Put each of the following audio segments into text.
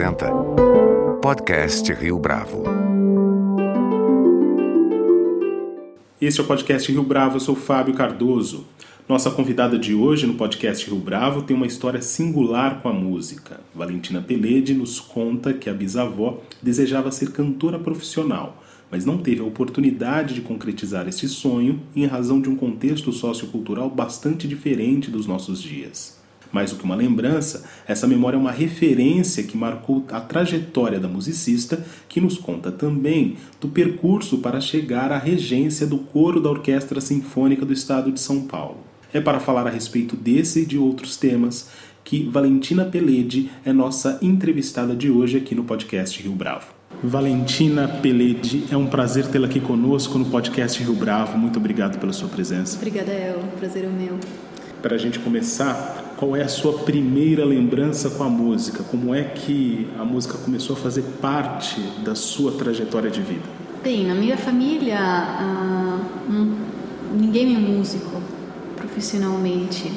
apresenta Podcast Rio Bravo. Este é o podcast Rio Bravo, eu sou Fábio Cardoso. Nossa convidada de hoje no podcast Rio Bravo tem uma história singular com a música. Valentina Pelede nos conta que a bisavó desejava ser cantora profissional, mas não teve a oportunidade de concretizar esse sonho em razão de um contexto sociocultural bastante diferente dos nossos dias. Mais do que uma lembrança, essa memória é uma referência que marcou a trajetória da musicista, que nos conta também do percurso para chegar à regência do coro da Orquestra Sinfônica do Estado de São Paulo. É para falar a respeito desse e de outros temas que Valentina Pelede é nossa entrevistada de hoje aqui no podcast Rio Bravo. Valentina Pelede, é um prazer tê-la aqui conosco no podcast Rio Bravo. Muito obrigado pela sua presença. Obrigada, é o prazer é meu. Para a gente começar, qual é a sua primeira lembrança com a música? Como é que a música começou a fazer parte da sua trajetória de vida? Bem, na minha família, ah, ninguém é músico profissionalmente,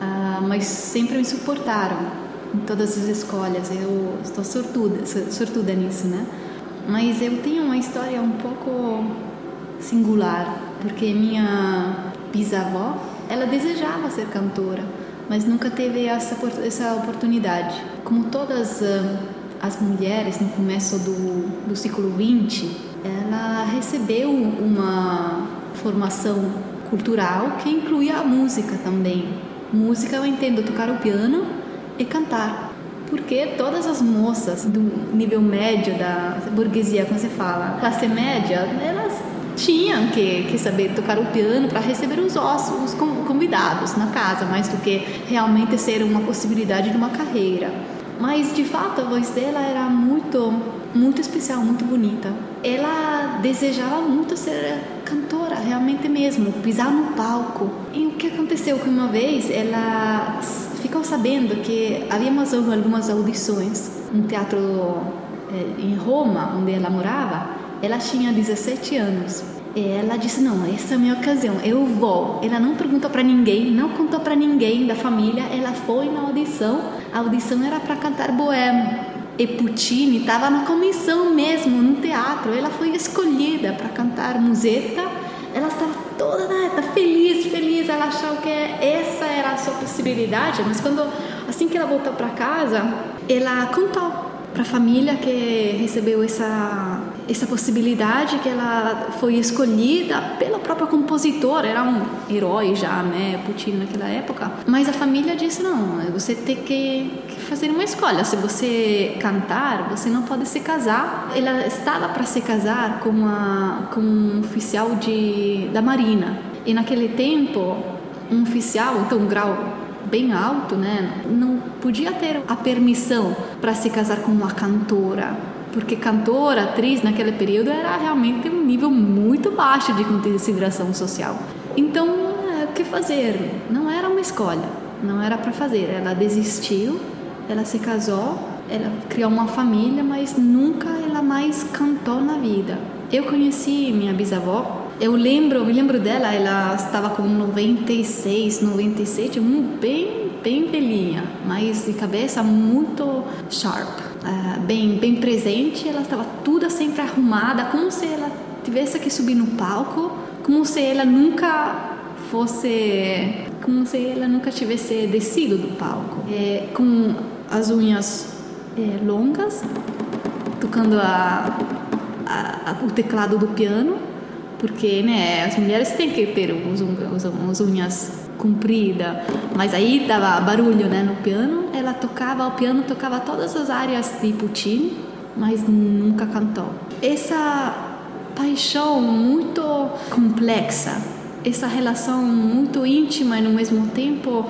ah, mas sempre me suportaram em todas as escolhas. Eu estou sortuda, sortuda nisso, né? Mas eu tenho uma história um pouco singular, porque minha bisavó ela desejava ser cantora, mas nunca teve essa, essa oportunidade. Como todas uh, as mulheres no começo do, do século XX, ela recebeu uma formação cultural que incluía a música também. Música eu entendo tocar o piano e cantar. Porque todas as moças do nível médio da burguesia, como você fala, classe média, elas tinham que, que saber tocar o piano para receber os, ossos, os convidados na casa, mais do que realmente ser uma possibilidade de uma carreira. Mas de fato a voz dela era muito, muito especial, muito bonita. Ela desejava muito ser cantora, realmente mesmo, pisar no palco. E o que aconteceu que uma vez ela ficou sabendo que havia algumas audições no teatro eh, em Roma, onde ela morava, ela tinha 17 anos. Ela disse: Não, essa é a minha ocasião, eu vou. Ela não perguntou para ninguém, não contou para ninguém da família. Ela foi na audição. A audição era para cantar Boêmio. E Puccini estava na comissão mesmo, no teatro. Ela foi escolhida para cantar Musetta. Ela estava toda né, tá feliz, feliz. Ela achou que essa era a sua possibilidade. Mas quando, assim que ela voltou para casa, ela contou para a família que recebeu essa essa possibilidade que ela foi escolhida pelo próprio compositor, era um herói já, né, Puccini naquela época. Mas a família disse não, você tem que, que fazer uma escolha. Se você cantar, você não pode se casar. Ela estava para se casar com uma com um oficial de da Marina. E naquele tempo, um oficial, então um grau bem alto, né, não podia ter a permissão para se casar com uma cantora porque cantora, atriz naquele período era realmente um nível muito baixo de consideração social. Então, é, o que fazer? Não era uma escolha, não era para fazer. Ela desistiu, ela se casou, ela criou uma família, mas nunca ela mais cantou na vida. Eu conheci minha bisavó. Eu lembro, me lembro dela, ela estava com 96, 97, bem, bem velhinha, mas de cabeça muito sharp uh, bem, bem presente, ela estava toda sempre arrumada, como se ela tivesse que subir no palco, como se ela nunca fosse, como se ela nunca tivesse descido do palco, é, com as unhas é, longas, tocando a, a, a, o teclado do piano, porque né, as mulheres têm que ter os, os, as unhas comprida, mas aí dava barulho, né, no piano. Ela tocava, o piano tocava todas as áreas de Puccini, mas nunca cantou. Essa paixão muito complexa, essa relação muito íntima e no mesmo tempo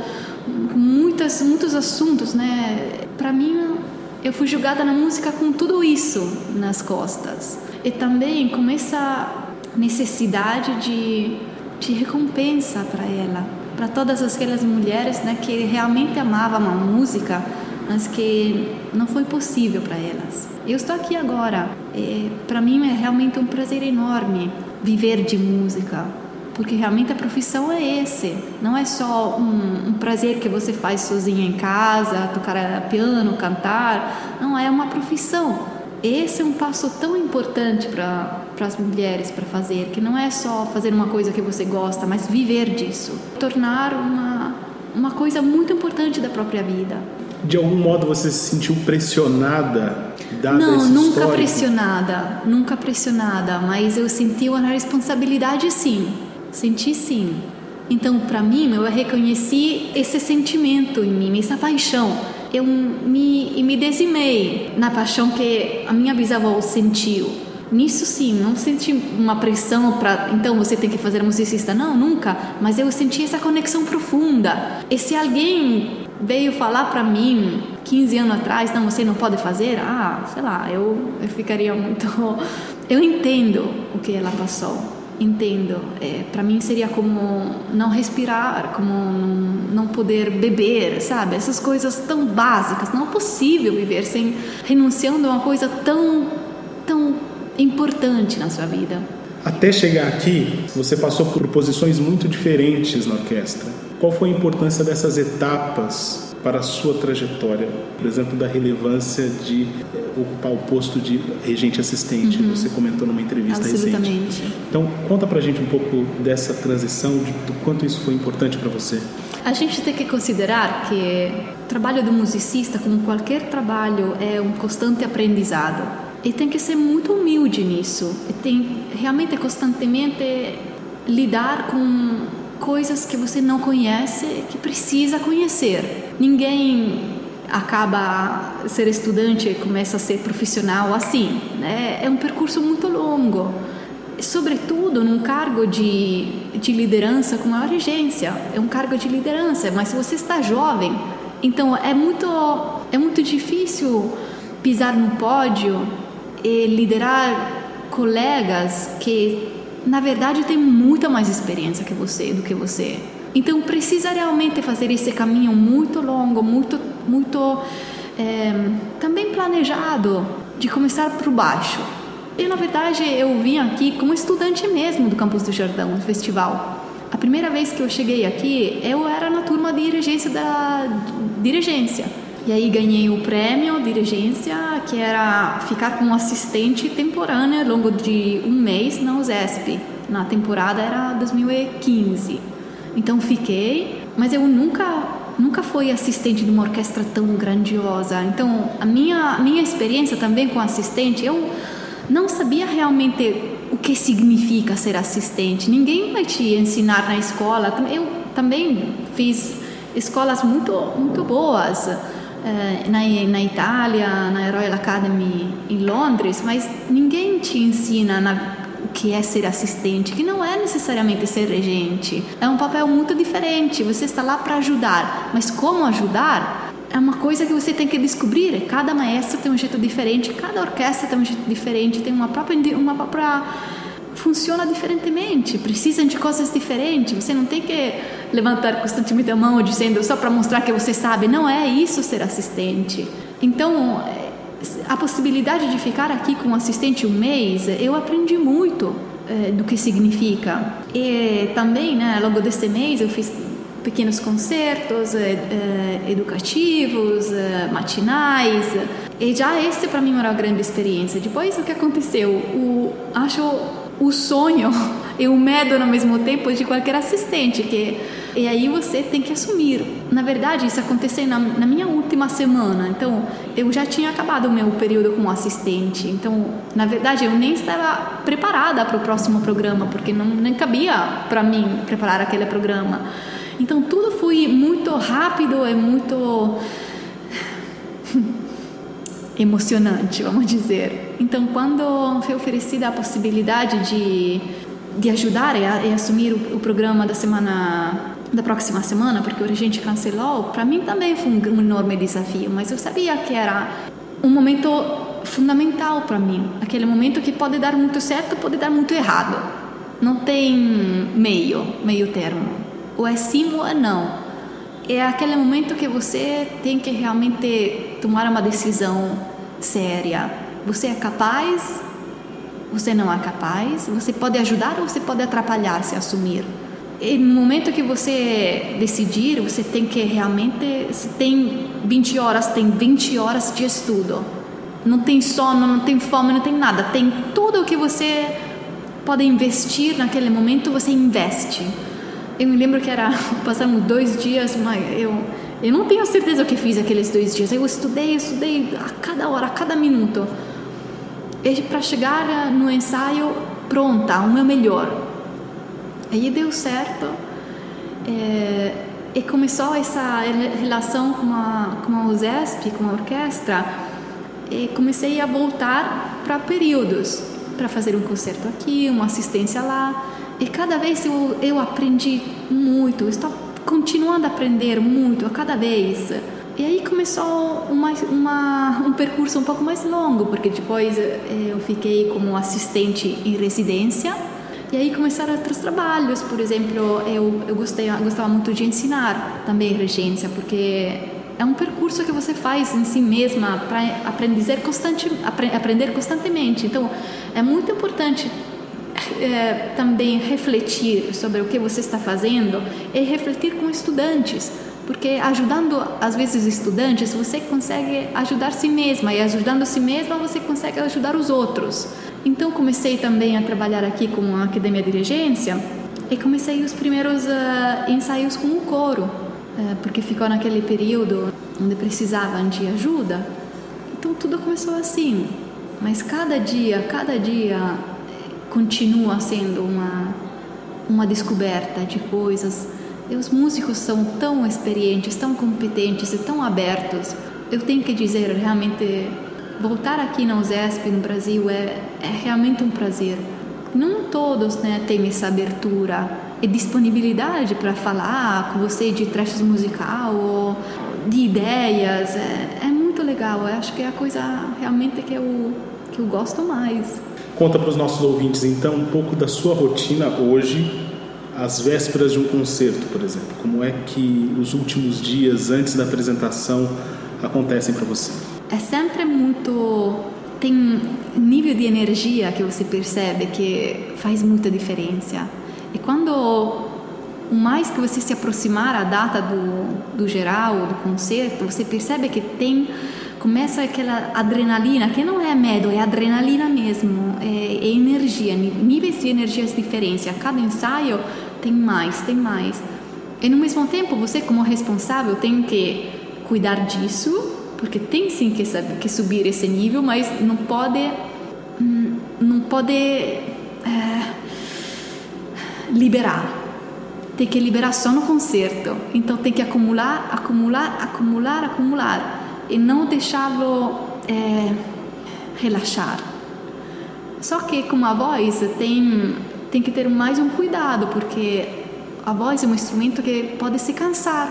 muitas muitos assuntos, né? Para mim, eu fui julgada na música com tudo isso nas costas e também com essa necessidade de de recompensa para ela para todas aquelas mulheres né, que realmente amavam a música, mas que não foi possível para elas. Eu estou aqui agora. Para mim é realmente um prazer enorme viver de música, porque realmente a profissão é esse. Não é só um, um prazer que você faz sozinha em casa, tocar piano, cantar. Não é uma profissão. Esse é um passo tão importante para as mulheres para fazer, que não é só fazer uma coisa que você gosta, mas viver disso, tornar uma uma coisa muito importante da própria vida. De algum modo você se sentiu pressionada dada Não, esse nunca histórico? pressionada, nunca pressionada, mas eu senti uma responsabilidade sim, senti sim. Então, para mim, eu reconheci esse sentimento em mim, essa paixão. Eu me, me na paixão que a minha bisavó sentiu. Nisso sim, não senti uma pressão para então você tem que fazer musicista, não, nunca. Mas eu senti essa conexão profunda. E se alguém veio falar para mim 15 anos atrás, não, você não pode fazer, ah, sei lá, eu, eu ficaria muito. Eu entendo o que ela passou, entendo. É, para mim seria como não respirar, como não, não poder beber, sabe? Essas coisas tão básicas. Não é possível viver sem renunciando a uma coisa tão, tão importante na sua vida. Até chegar aqui, você passou por posições muito diferentes na orquestra. Qual foi a importância dessas etapas para a sua trajetória? Por exemplo, da relevância de eh, ocupar o posto de regente assistente. Uhum. Você comentou numa entrevista recente. Absolutamente. Então, conta pra gente um pouco dessa transição, de, do quanto isso foi importante para você. A gente tem que considerar que o trabalho do musicista, como qualquer trabalho, é um constante aprendizado. E tem que ser muito humilde nisso. E tem realmente constantemente lidar com coisas que você não conhece, que precisa conhecer. Ninguém acaba ser estudante e começa a ser profissional assim, né? É um percurso muito longo. Sobretudo num cargo de, de liderança como a regência, é um cargo de liderança, mas se você está jovem, então é muito é muito difícil pisar no pódio e liderar colegas que na verdade têm muita mais experiência que você do que você. Então precisa realmente fazer esse caminho muito longo, muito muito é, também planejado de começar por baixo. E na verdade eu vim aqui como estudante mesmo do Campus do Jordão, no festival. A primeira vez que eu cheguei aqui, eu era na turma de dirigência da dirigência. E aí ganhei o prêmio de regência, que era ficar como assistente temporânea ao longo de um mês na USESP. Na temporada era 2015. Então fiquei, mas eu nunca nunca fui assistente de uma orquestra tão grandiosa. Então a minha minha experiência também com assistente, eu não sabia realmente o que significa ser assistente. Ninguém vai te ensinar na escola. Eu também fiz escolas muito muito boas na, na Itália, na Royal Academy em Londres, mas ninguém te ensina na, o que é ser assistente, que não é necessariamente ser regente. É um papel muito diferente. Você está lá para ajudar, mas como ajudar? É uma coisa que você tem que descobrir. Cada maestro tem um jeito diferente, cada orquestra tem um jeito diferente, tem uma própria uma própria funciona diferentemente, precisam de coisas diferentes. Você não tem que levantar constantemente a mão dizendo só para mostrar que você sabe. Não é isso ser assistente. Então, a possibilidade de ficar aqui com assistente um mês, eu aprendi muito é, do que significa. E também, né, ao longo desse mês, eu fiz pequenos concertos é, é, educativos, matinais. E já esse para mim era uma grande experiência. Depois o que aconteceu? O, acho o sonho e o medo no mesmo tempo de qualquer assistente que e aí você tem que assumir. Na verdade isso aconteceu na, na, minha última semana. Então eu já tinha acabado o meu período como assistente. Então na verdade eu nem estava preparada para o próximo programa porque não nem cabia para mim preparar aquele programa. Então tudo foi muito rápido e muito emocionante, vamos dizer. Então, quando foi oferecida a possibilidade de, de ajudar e, a, e assumir o, o, programa da semana da próxima semana, porque o regente cancelou, para mim também foi um, um enorme desafio, mas eu sabia que era um momento fundamental para mim, aquele momento que pode dar muito certo, pode dar muito errado. Não tem meio, meio termo. Ou é sim ou é não é aquele momento que você tem que realmente tomar uma decisão séria. Você é capaz você não é capaz, você pode ajudar ou você pode atrapalhar se assumir. E no momento que você decidir, você tem que realmente, se tem 20 horas, tem 20 horas de estudo. Não tem sono, não tem fome, não tem nada. Tem tudo o que você pode investir naquele momento, você investe. Eu me lembro que era, passamos dois dias, mas eu, eu não tenho certeza o que fiz aqueles dois dias. Eu estudei, estudei a cada hora, a cada minuto. E para chegar no ensaio pronta, o meu melhor. Aí deu certo é, e começou essa relação com a, com a USESP, com a orquestra, e comecei a voltar para períodos, para fazer um concerto aqui, uma assistência lá. E cada vez eu, eu aprendi muito, estou continuando a aprender muito a cada vez. E aí começou uma, uma, um percurso um pouco mais longo, porque depois eh, eu fiquei como assistente em residência e aí começaram outros trabalhos, por exemplo, eu, eu gostei, eu gostava muito de ensinar também regência, porque é um percurso que você faz em si mesma para aprender, constante, aprender constantemente. Então, é muito importante é, também refletir sobre o que você está fazendo e refletir com estudantes, porque ajudando às vezes estudantes você consegue ajudar si mesma e ajudando si mesma você consegue ajudar os outros. Então comecei também a trabalhar aqui com a Academia de Regência e comecei os primeiros uh, ensaios com o coro, uh, porque ficou naquele período onde precisavam de ajuda. Então tudo começou assim, mas cada dia, cada dia continua sendo uma uma descoberta de coisas. E os músicos são tão experientes, tão competentes e tão abertos. Eu tenho que dizer, realmente voltar aqui na USESP no Brasil é, é realmente um prazer. Não todos né, têm essa abertura e disponibilidade para falar com você de trechos musical ou de ideias. É, é muito legal. Eu acho que é a coisa realmente que eu, que eu gosto mais. Conta para os nossos ouvintes então um pouco da sua rotina hoje, às vésperas de um concerto, por exemplo. Como é que os últimos dias antes da apresentação acontecem para você? é sempre muito tem nível de energia que você percebe que faz muita diferença e quando mais que você se aproximar a data do, do geral do concerto você percebe que tem começa aquela adrenalina que não é medo é adrenalina mesmo é, é energia níveis de energias diferentes a cada ensaio tem mais tem mais e no mesmo tempo você como responsável tem que cuidar disso porque tem sim que, que subir esse nível, mas não pode hum, não pode é, liberar. Tem que liberar só no concerto. Então tem que acumular, acumular, acumular, acumular e não deixá-lo é, relaxar. Só que com a voz tem tem que ter mais um cuidado porque a voz é um instrumento que pode se cansar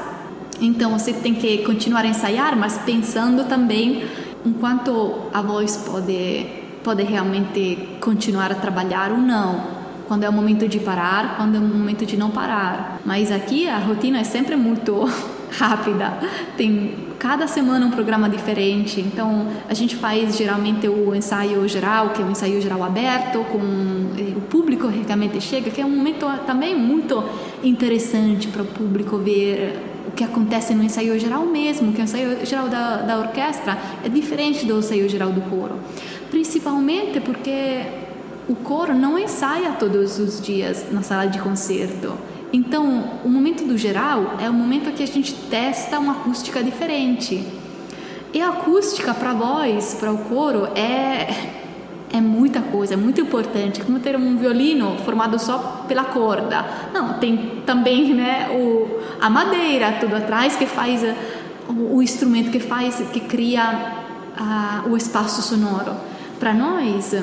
então você tem que continuar a ensaiar, mas pensando também enquanto a voz pode pode realmente continuar a trabalhar ou não. Quando é o momento de parar, quando é o momento de não parar. Mas aqui a rotina é sempre muito rápida. Tem cada semana um programa diferente. Então a gente faz geralmente o ensaio geral, que é um ensaio geral aberto, com eh, o público realmente chega, que é um momento também muito interessante para o público ver o que acontece no ensaio geral mesmo, que o ensaio geral da, da orquestra é diferente do ensaio geral do coro. Principalmente porque o coro não ensaia todos os dias na sala de concerto. Então, o momento do geral é o momento que a gente testa uma acústica diferente. E a acústica para a voz, para o coro, é é muita coisa, é muito importante. Como ter um violino formado só pela corda. Não, tem também né, o, a madeira, tudo atrás que faz o, o instrumento que faz, que cria o espaço sonoro. Para nós,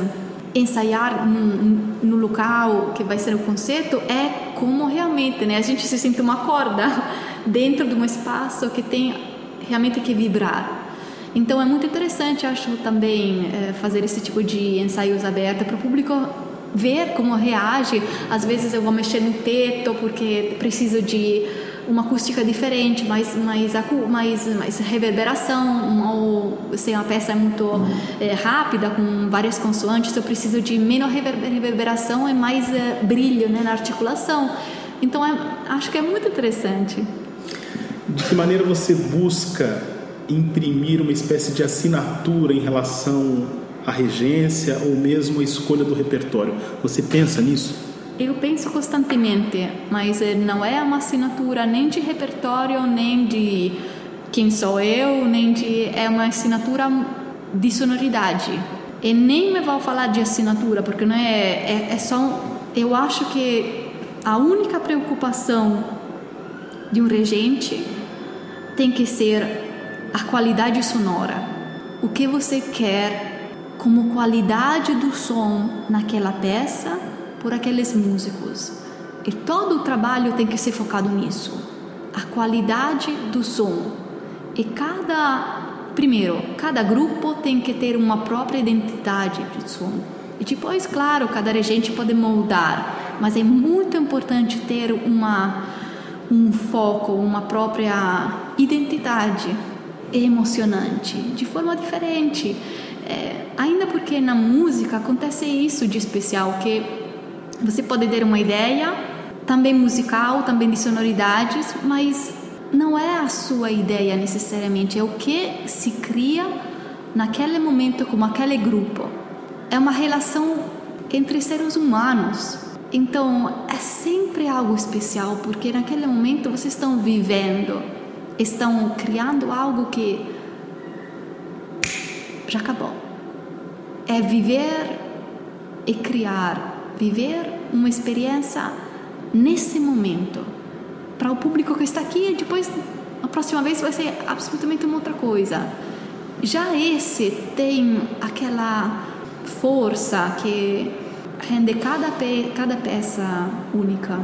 ensaiar no, local que vai ser o concerto é como realmente, né? A gente se sente uma corda dentro de um espaço que tem realmente que vibrar. Então é muito interessante, acho também, é, fazer esse tipo de ensaios abertos para o público ver como reage. Às vezes eu vou mexer no teto porque preciso de uma acústica diferente, mais, mais, mais, mais reverberação, ou se a peça é muito é, rápida, com várias consoantes, eu preciso de menos reverberação e mais é, brilho né, na articulação. Então, é, acho que é muito interessante. De que maneira você busca imprimir uma espécie de assinatura em relação à regência ou mesmo à escolha do repertório? Você pensa nisso? Eu penso constantemente, mas eh, não é uma assinatura nem de repertório, nem de quem sou eu, nem de. É uma assinatura de sonoridade. E nem me vou falar de assinatura, porque não é, é, é só. Eu acho que a única preocupação de um regente tem que ser a qualidade sonora. O que você quer como qualidade do som naquela peça por aqueles músicos. E todo o trabalho tem que ser focado nisso. A qualidade do som. E cada primeiro, cada grupo tem que ter uma própria identidade de som. E depois, claro, cada regente pode moldar, mas é muito importante ter uma um foco, uma própria identidade emocionante, de forma diferente. É, ainda porque na música acontece isso de especial, que você pode ter uma ideia, também musical, também de sonoridades, mas não é a sua ideia necessariamente, é o que se cria naquele momento com aquele grupo. É uma relação entre seres humanos. Então, é sempre algo especial, porque naquele momento vocês estão vivendo, estão criando algo que já acabou. É viver e criar, viver uma experiência nesse momento. Para o público que está aqui, depois, a próxima vez vai ser absolutamente uma outra coisa. Já esse tem aquela força que rende cada, pe cada peça única.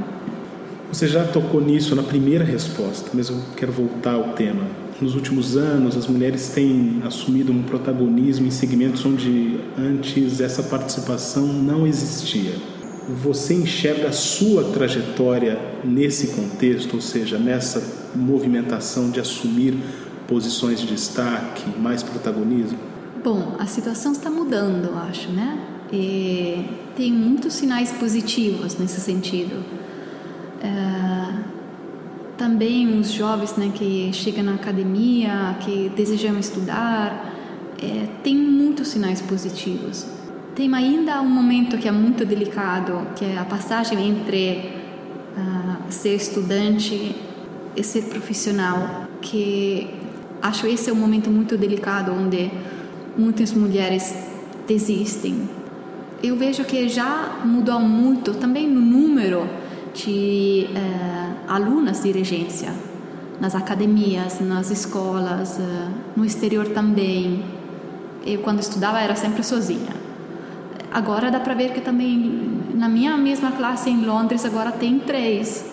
Você já tocou nisso na primeira resposta, mas eu quero voltar ao tema. Nos últimos anos, as mulheres têm assumido um protagonismo em segmentos onde antes essa participação não existia. Você enxerga a sua trajetória nesse contexto, ou seja, nessa movimentação de assumir posições de destaque, mais protagonismo? Bom, a situação está mudando, eu acho, né? E tem muitos sinais positivos nesse sentido. É, também os jovens né, que chegam na academia, que desejam estudar, é, tem muitos sinais positivos. Tem ainda um momento que é muito delicado, que é a passagem entre uh, ser estudante e ser profissional, que acho esse é um momento muito delicado onde muitas mulheres desistem eu vejo que já mudou muito também no número de eh, alunas de regência nas academias, nas escolas, eh, no exterior também. Eu quando estudava era sempre sozinha. Agora dá para ver que também na minha mesma classe em Londres agora tem três.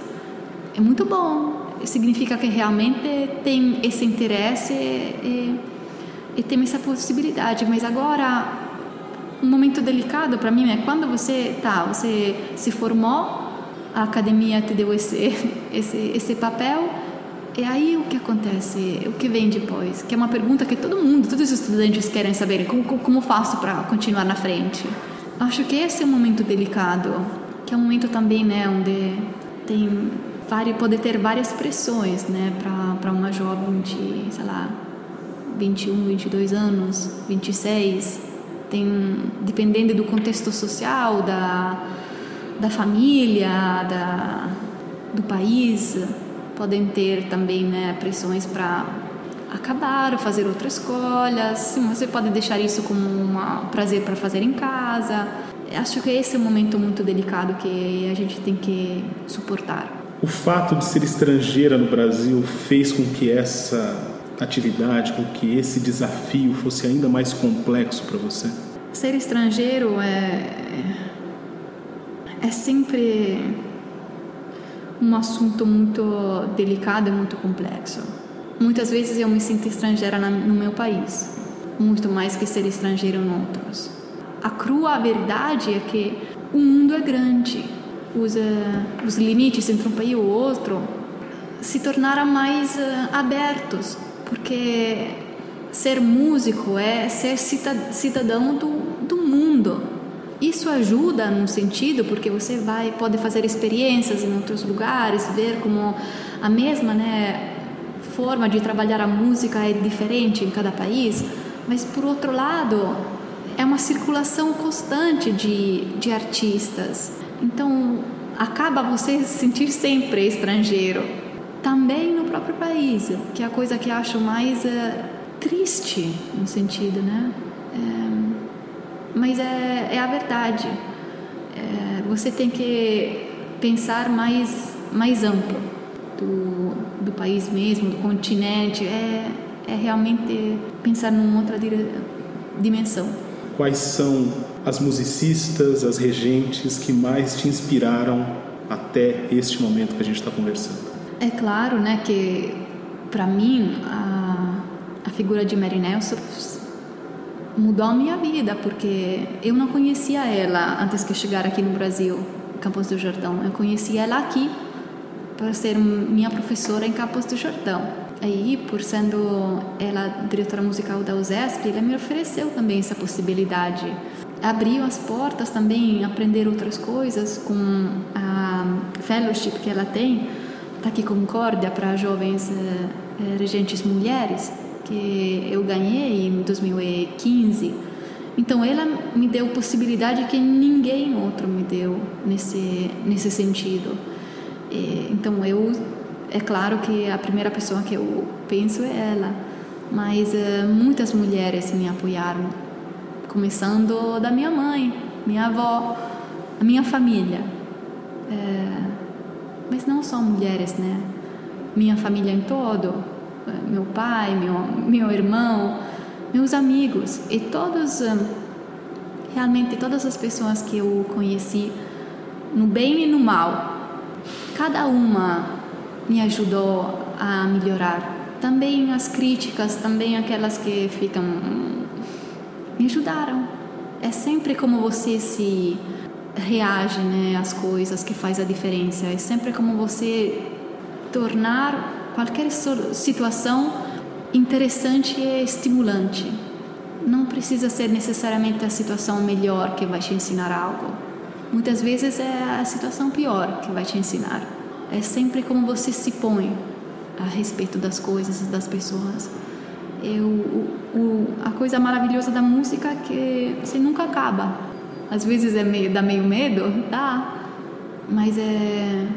É muito bom. Significa que realmente tem esse interesse e, e tem essa possibilidade. Mas agora um momento delicado para mim é quando você tá, você se formou, a academia te deu esse esse esse papel. E aí o que acontece, o que vem depois, que é uma pergunta que todo mundo, todos os estudantes querem saber, como como faço para continuar na frente? Acho que esse é um momento delicado, que é um momento também, né, onde tem pode ter várias pressões, né, para uma jovem de, sei lá, 21, 22 anos, 26 tem dependendo do contexto social, da, da família, da, do país, podem ter também né, pressões para acabar, fazer outras escolhas. Você pode deixar isso como um prazer para fazer em casa. Acho que esse é um momento muito delicado que a gente tem que suportar. O fato de ser estrangeira no Brasil fez com que essa atividade, com que esse desafio fosse ainda mais complexo para você? Ser estrangeiro é é sempre um assunto muito delicado e muito complexo. Muitas vezes eu me sinto estrangeira no meu país, muito mais que ser estrangeiro em outros. A crua verdade é que o mundo é grande. Os, os limites entre um país e o outro se tornaram mais uh, abertos, porque ser músico é ser cidadão do, do mundo. Isso ajuda no sentido porque você vai pode fazer experiências em outros lugares, ver como a mesma né, forma de trabalhar a música é diferente em cada país, mas por outro lado é uma circulação constante de, de artistas. Então acaba você se sentir sempre estrangeiro, também no próprio país, que é a coisa que acho mais é, triste no sentido, né? Mas é, é a verdade. É, você tem que pensar mais mais amplo do, do país mesmo, do continente. É, é realmente pensar numa outra dimensão. Quais são as musicistas, as regentes que mais te inspiraram até este momento que a gente está conversando? É claro, né, que para mim a, a figura de Mary Nelson mudou a minha vida porque eu não conhecia ela antes que chegar aqui no Brasil, Campos do Jordão. Eu conheci ela aqui para ser minha professora em Campos do Jordão. Aí, por sendo ela diretora musical da USESP, ela me ofereceu também essa possibilidade abriu as portas também aprender outras coisas com a fellowship que ela tem tá aqui Concórdia para jovens eh, regentes mulheres que eu ganhei em 2015 então ela me deu possibilidade que ninguém outro me deu nesse nesse sentido. E, então eu é claro que a primeira pessoa que eu penso é ela. Mas uh, muitas mulheres me apoiaram. Começando da minha mãe, minha avó, a minha família. É, mas não só mulheres, né? Minha família em todo, meu pai, meu, meu irmão, meus amigos e todos, é, realmente todas as pessoas que eu conheci, no bem e no mal, cada uma me ajudou a melhorar. Também as críticas, também aquelas que ficam me ajudaram. É sempre como você se reage né, às coisas que faz a diferença. É sempre como você tornar qualquer situação interessante e estimulante. Não precisa ser necessariamente a situação melhor que vai te ensinar algo. Muitas vezes é a situação pior que vai te ensinar. É sempre como você se põe a respeito das coisas das pessoas eu, o, o, a coisa maravilhosa da música é que você nunca acaba. Às vezes é meio, dá meio medo, dá, mas é,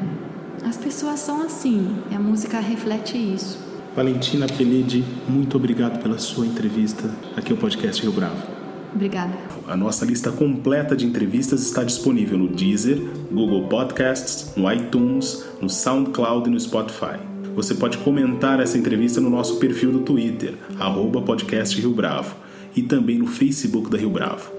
as pessoas são assim, e a música reflete isso. Valentina Peledi, muito obrigado pela sua entrevista aqui ao podcast Rio Bravo. Obrigada. A nossa lista completa de entrevistas está disponível no Deezer, Google Podcasts, no iTunes, no SoundCloud e no Spotify. Você pode comentar essa entrevista no nosso perfil do Twitter, arroba podcast Rio Bravo, e também no Facebook da Rio Bravo.